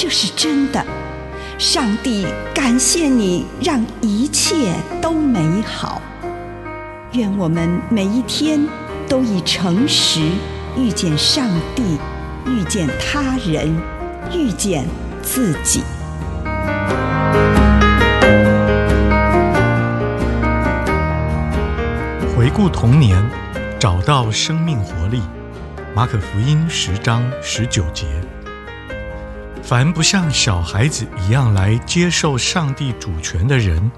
这是真的，上帝感谢你，让一切都美好。愿我们每一天都以诚实遇见上帝，遇见他人，遇见自己。回顾童年，找到生命活力。马可福音十章十九节。凡不像小孩子一样来接受上帝主权的人，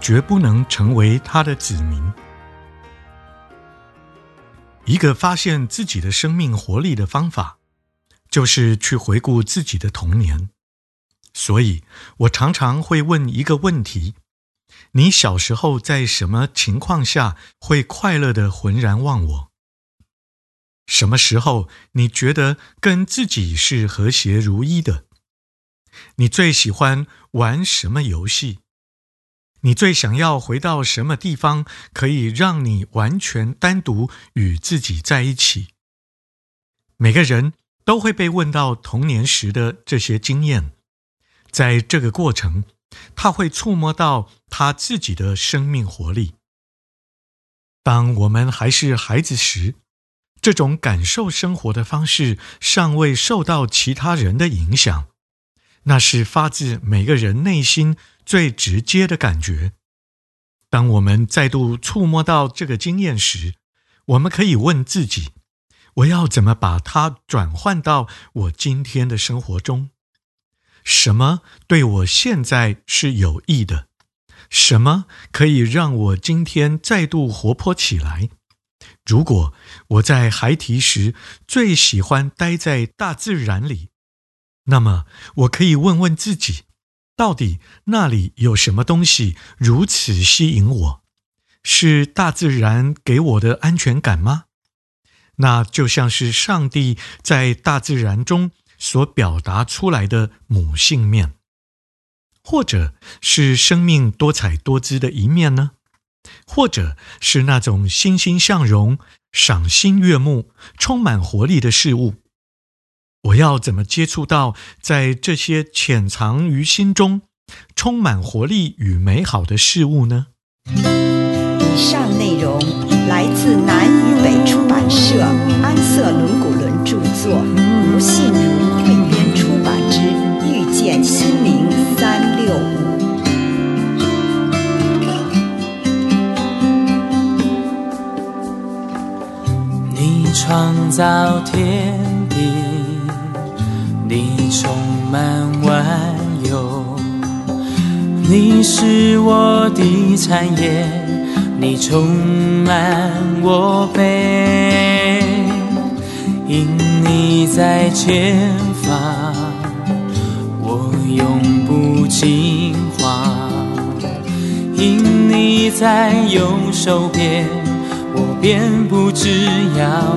绝不能成为他的子民。一个发现自己的生命活力的方法，就是去回顾自己的童年。所以，我常常会问一个问题：你小时候在什么情况下会快乐地浑然忘我？什么时候你觉得跟自己是和谐如一的？你最喜欢玩什么游戏？你最想要回到什么地方，可以让你完全单独与自己在一起？每个人都会被问到童年时的这些经验，在这个过程，他会触摸到他自己的生命活力。当我们还是孩子时，这种感受生活的方式尚未受到其他人的影响，那是发自每个人内心最直接的感觉。当我们再度触摸到这个经验时，我们可以问自己：我要怎么把它转换到我今天的生活中？什么对我现在是有益的？什么可以让我今天再度活泼起来？如果我在孩提时最喜欢待在大自然里，那么我可以问问自己：到底那里有什么东西如此吸引我？是大自然给我的安全感吗？那就像是上帝在大自然中所表达出来的母性面，或者是生命多彩多姿的一面呢？或者是那种欣欣向荣、赏心悦目、充满活力的事物，我要怎么接触到在这些潜藏于心中、充满活力与美好的事物呢？以上内容来自南与北出版社安瑟伦古伦著作，吴信如汇创造天地，你充满万有，你是我的产业，你充满我辈，因你在前方，我永不惊慌，因你在右手边。我便不知要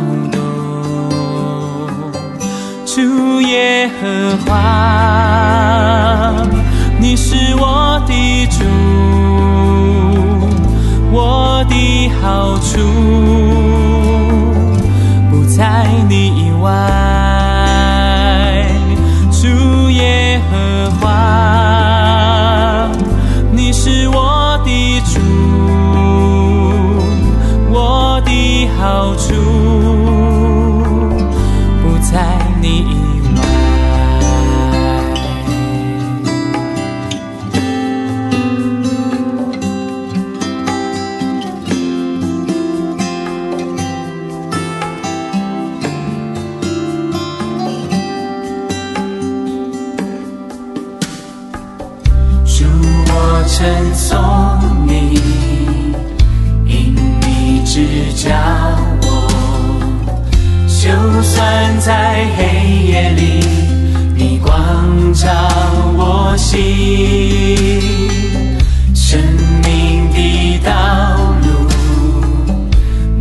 耶和华，你是我的主，我的好处不在你以外。主耶和华，你是我的主，我的好处不在你以外。叫我，就算在黑夜里，你光照我心，生命的道路，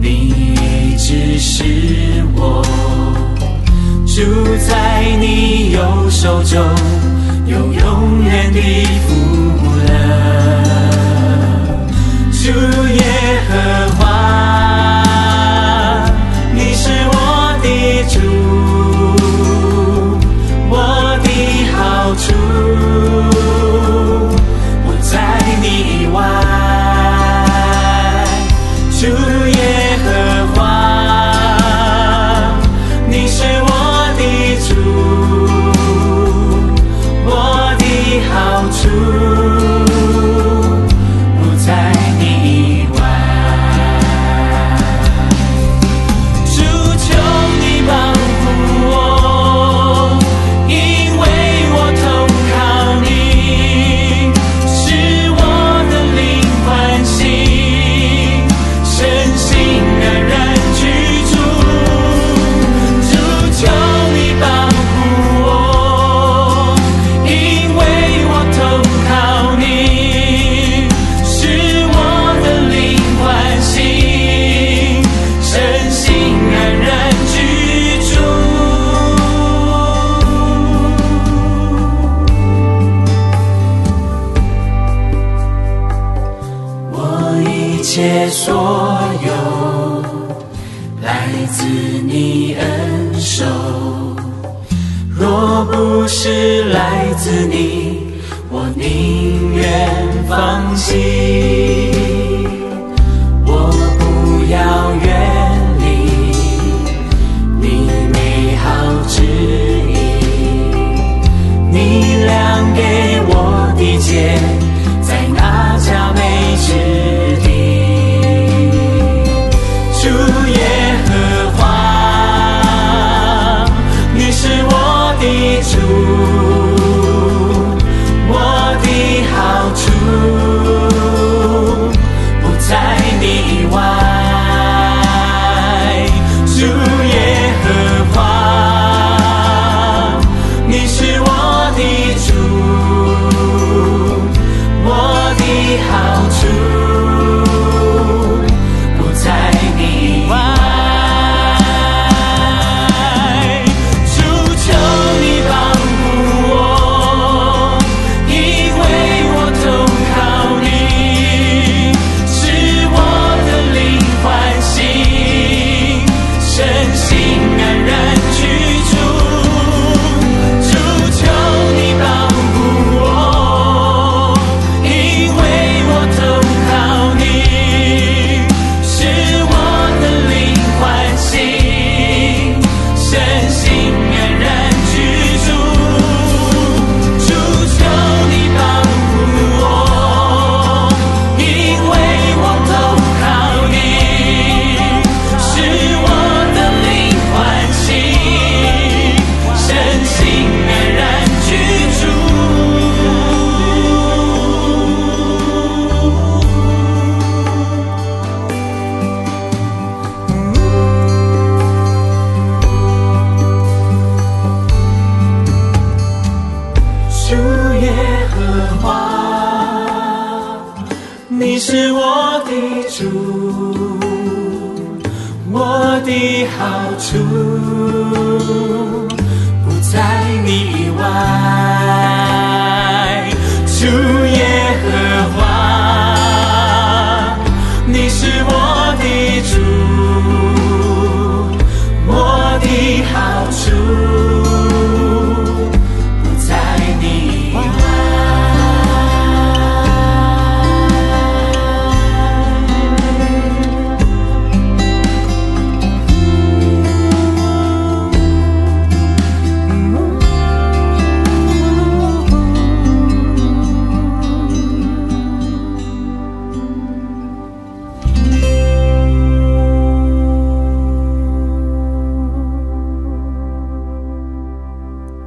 你只是我，住在你右手中，有永远的福。所有来自你恩手，若不是来自你，我宁愿放弃。和华，你是我的主，我的好处不在你以外。主耶和华，你是我的主。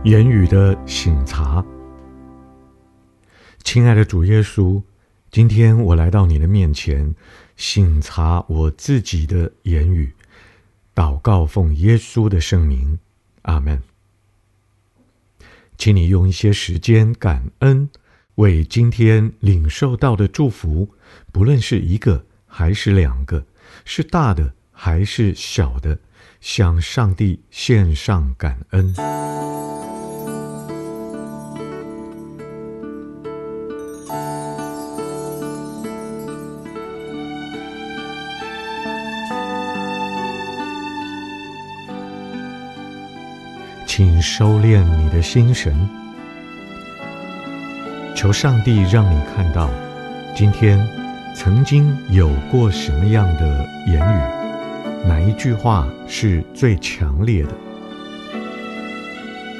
言语的省察，亲爱的主耶稣，今天我来到你的面前，省察我自己的言语，祷告奉耶稣的圣名，阿门。请你用一些时间感恩，为今天领受到的祝福，不论是一个还是两个，是大的还是小的，向上帝献上感恩。请收敛你的心神，求上帝让你看到，今天曾经有过什么样的言语，哪一句话是最强烈的？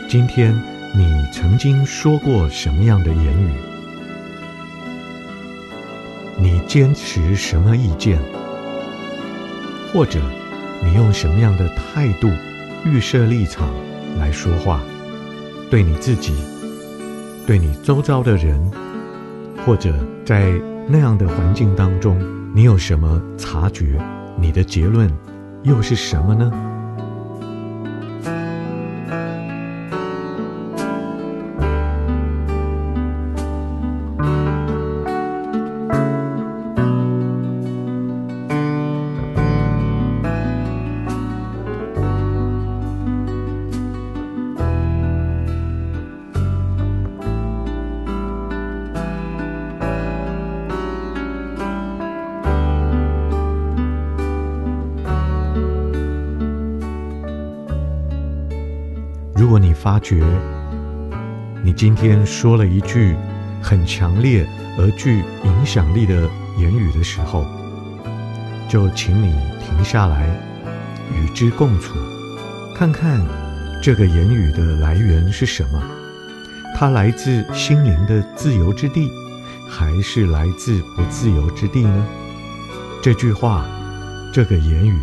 今天你曾经说过什么样的言语？你坚持什么意见？或者你用什么样的态度、预设立场？来说话，对你自己，对你周遭的人，或者在那样的环境当中，你有什么察觉？你的结论又是什么呢？如果你发觉你今天说了一句很强烈而具影响力的言语的时候，就请你停下来与之共处，看看这个言语的来源是什么？它来自心灵的自由之地，还是来自不自由之地呢？这句话，这个言语，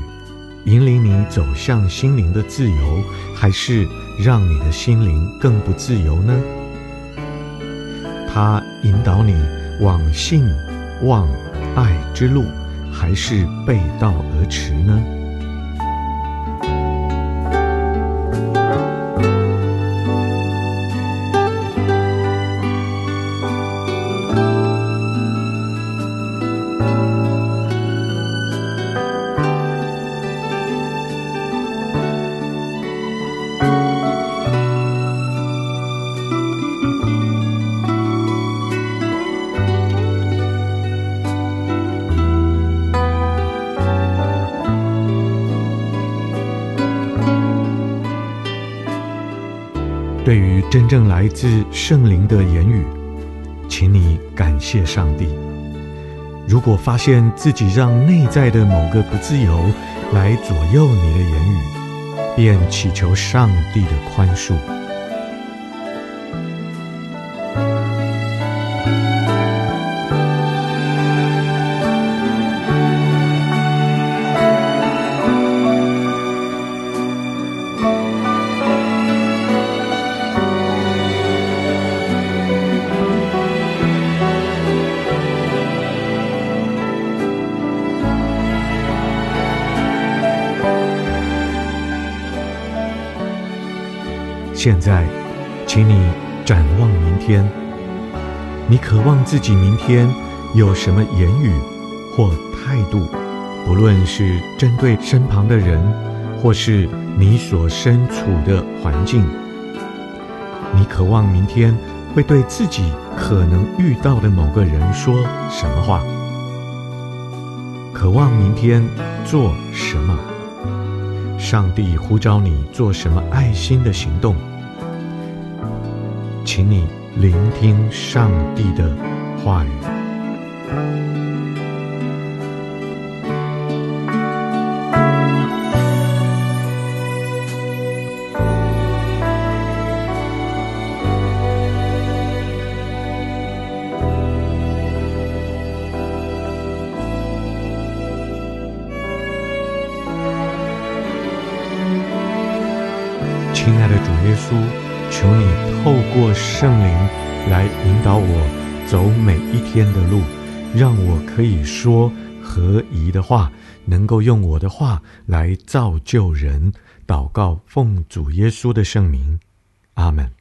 引领你走向心灵的自由，还是让你的心灵更不自由呢？它引导你往信、望、爱之路，还是背道而驰呢？真正来自圣灵的言语，请你感谢上帝。如果发现自己让内在的某个不自由来左右你的言语，便祈求上帝的宽恕。现在，请你展望明天。你渴望自己明天有什么言语或态度？不论是针对身旁的人，或是你所身处的环境，你渴望明天会对自己可能遇到的某个人说什么话？渴望明天做什么？上帝呼召你做什么爱心的行动？请你聆听上帝的话语。亲爱的主耶稣。求你透过圣灵来引导我走每一天的路，让我可以说合宜的话，能够用我的话来造就人。祷告，奉主耶稣的圣名，阿门。